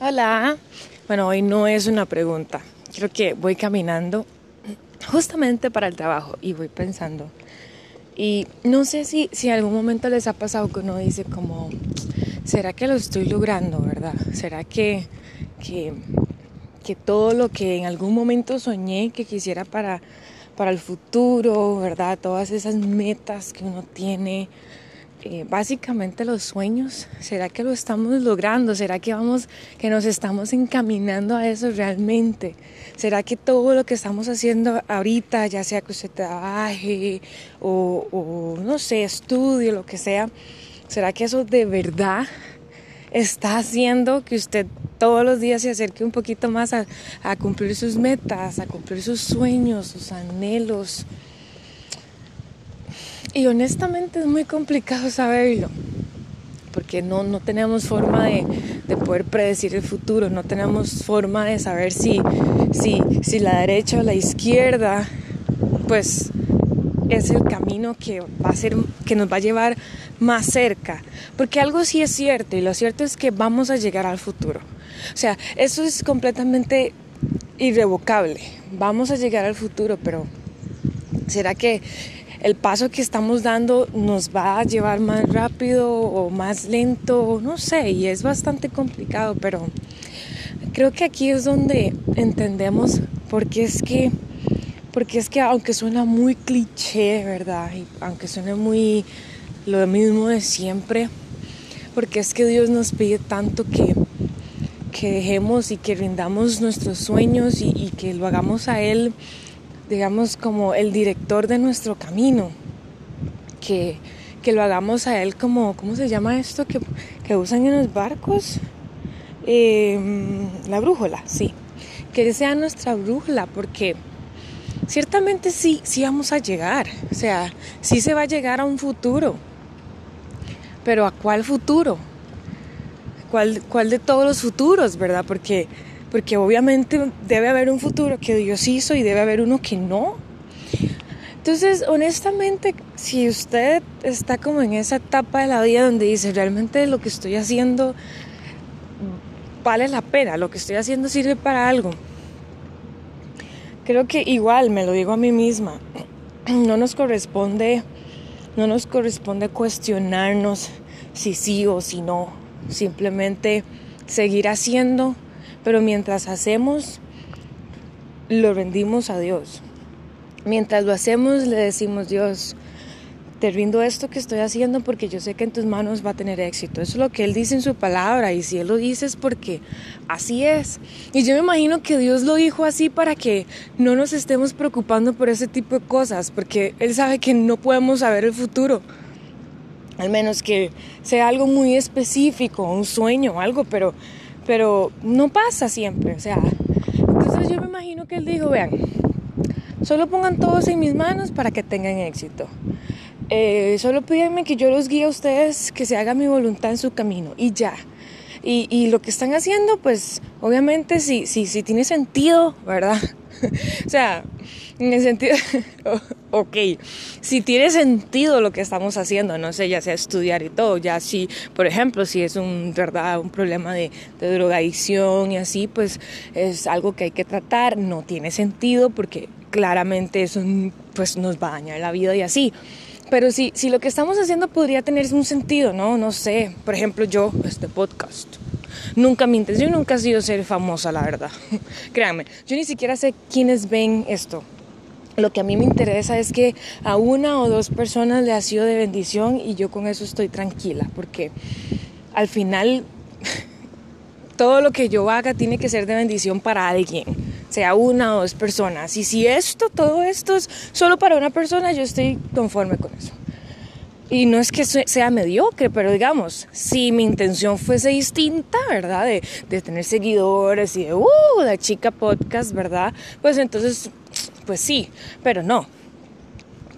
Hola. Bueno, hoy no es una pregunta. Creo que voy caminando justamente para el trabajo y voy pensando. Y no sé si, si en algún momento les ha pasado que uno dice como, ¿será que lo estoy logrando, verdad? ¿Será que, que, que todo lo que en algún momento soñé que quisiera para, para el futuro, verdad? Todas esas metas que uno tiene, eh, básicamente los sueños, ¿será que lo estamos logrando? ¿Será que vamos, que nos estamos encaminando a eso realmente? ¿Será que todo lo que estamos haciendo ahorita, ya sea que usted trabaje o, no sé, estudie, lo que sea, ¿será que eso de verdad está haciendo que usted todos los días se acerque un poquito más a cumplir sus metas, a cumplir sus sueños, sus anhelos? Y honestamente es muy complicado saberlo, porque no, no tenemos forma de, de, poder predecir el futuro, no tenemos forma de saber si, si, si la derecha o la izquierda, pues es el camino que va a ser, que nos va a llevar más cerca. Porque algo sí es cierto, y lo cierto es que vamos a llegar al futuro. O sea, eso es completamente irrevocable. Vamos a llegar al futuro, pero ¿será que el paso que estamos dando nos va a llevar más rápido o más lento, no sé, y es bastante complicado, pero creo que aquí es donde entendemos por qué es que, porque es que aunque suena muy cliché, ¿verdad? Y aunque suene muy lo mismo de siempre, porque es que Dios nos pide tanto que, que dejemos y que rindamos nuestros sueños y que lo hagamos a Él digamos, como el director de nuestro camino, que, que lo hagamos a él como, ¿cómo se llama esto que, que usan en los barcos? Eh, la brújula, sí, que sea nuestra brújula, porque ciertamente sí, sí vamos a llegar, o sea, sí se va a llegar a un futuro, pero ¿a cuál futuro? ¿Cuál, cuál de todos los futuros, verdad? Porque porque obviamente debe haber un futuro que Dios hizo y debe haber uno que no. Entonces, honestamente, si usted está como en esa etapa de la vida donde dice, realmente lo que estoy haciendo vale la pena, lo que estoy haciendo sirve para algo, creo que igual me lo digo a mí misma, no nos corresponde, no nos corresponde cuestionarnos si sí o si no, simplemente seguir haciendo pero mientras hacemos, lo rendimos a Dios. Mientras lo hacemos, le decimos, Dios, te rindo esto que estoy haciendo porque yo sé que en tus manos va a tener éxito. Eso es lo que Él dice en su palabra y si Él lo dice es porque así es. Y yo me imagino que Dios lo dijo así para que no nos estemos preocupando por ese tipo de cosas, porque Él sabe que no podemos saber el futuro. Al menos que sea algo muy específico, un sueño algo, pero pero no pasa siempre, o sea, entonces yo me imagino que él dijo, vean, solo pongan todos en mis manos para que tengan éxito. Eh, solo pídanme que yo los guíe a ustedes, que se haga mi voluntad en su camino y ya. Y, y lo que están haciendo, pues obviamente si, si, si tiene sentido, ¿verdad? o sea, en el sentido, ok, si tiene sentido lo que estamos haciendo, no sé, ya sea estudiar y todo, ya si, por ejemplo, si es un, verdad, un problema de, de drogadicción y así, pues es algo que hay que tratar, no tiene sentido porque claramente eso pues nos va a dañar la vida y así. Pero si, si lo que estamos haciendo podría tener un sentido, ¿no? No sé, por ejemplo, yo, este podcast. Nunca mi intención nunca ha sido ser famosa, la verdad. Créanme, yo ni siquiera sé quiénes ven esto. Lo que a mí me interesa es que a una o dos personas le ha sido de bendición y yo con eso estoy tranquila, porque al final todo lo que yo haga tiene que ser de bendición para alguien, sea una o dos personas. Y si esto, todo esto es solo para una persona, yo estoy conforme con eso. Y no es que sea mediocre, pero digamos, si mi intención fuese distinta, ¿verdad? De, de tener seguidores y de, uh, la chica podcast, ¿verdad? Pues entonces pues sí, pero no.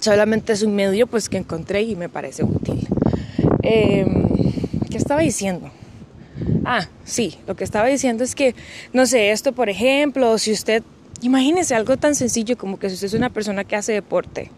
Solamente es un medio pues que encontré y me parece útil. Eh, ¿Qué estaba diciendo? Ah, sí, lo que estaba diciendo es que, no sé, esto por ejemplo, si usted, imagínese algo tan sencillo como que si usted es una persona que hace deporte,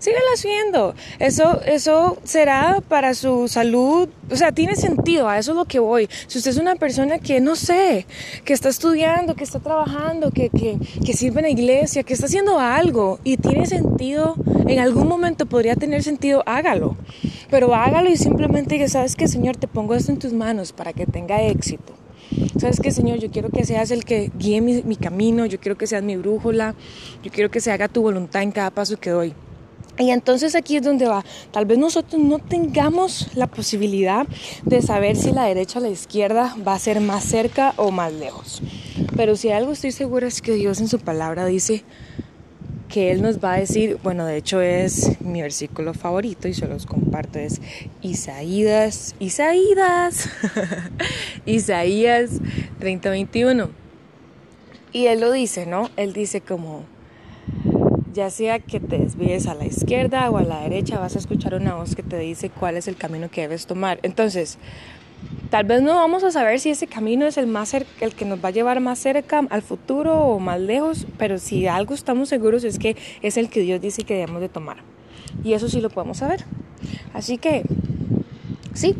síguelo haciendo. Eso, eso será para su salud, o sea, tiene sentido, a eso es lo que voy. Si usted es una persona que, no sé, que está estudiando, que está trabajando, que, que, que sirve en la iglesia, que está haciendo algo y tiene sentido, en algún momento podría tener sentido, hágalo. Pero hágalo y simplemente que sabes que Señor, te pongo esto en tus manos para que tenga éxito. ¿Sabes qué, Señor? Yo quiero que seas el que guíe mi, mi camino, yo quiero que seas mi brújula, yo quiero que se haga tu voluntad en cada paso que doy. Y entonces aquí es donde va. Tal vez nosotros no tengamos la posibilidad de saber si la derecha o la izquierda va a ser más cerca o más lejos. Pero si algo estoy segura es que Dios en su palabra dice que Él nos va a decir, bueno, de hecho es mi versículo favorito y se los comparto, es Isaías, Isaías, Isaías 30:21. Y Él lo dice, ¿no? Él dice como, ya sea que te desvíes a la izquierda o a la derecha, vas a escuchar una voz que te dice cuál es el camino que debes tomar. Entonces, Tal vez no vamos a saber si ese camino es el, más el que nos va a llevar más cerca al futuro o más lejos, pero si algo estamos seguros es que es el que Dios dice que debemos de tomar. Y eso sí lo podemos saber. Así que, sí,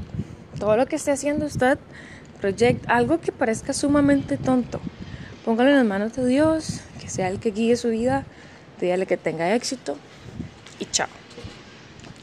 todo lo que esté haciendo usted, project algo que parezca sumamente tonto. Póngalo en las manos de Dios, que sea el que guíe su vida, dígale que tenga éxito y chao.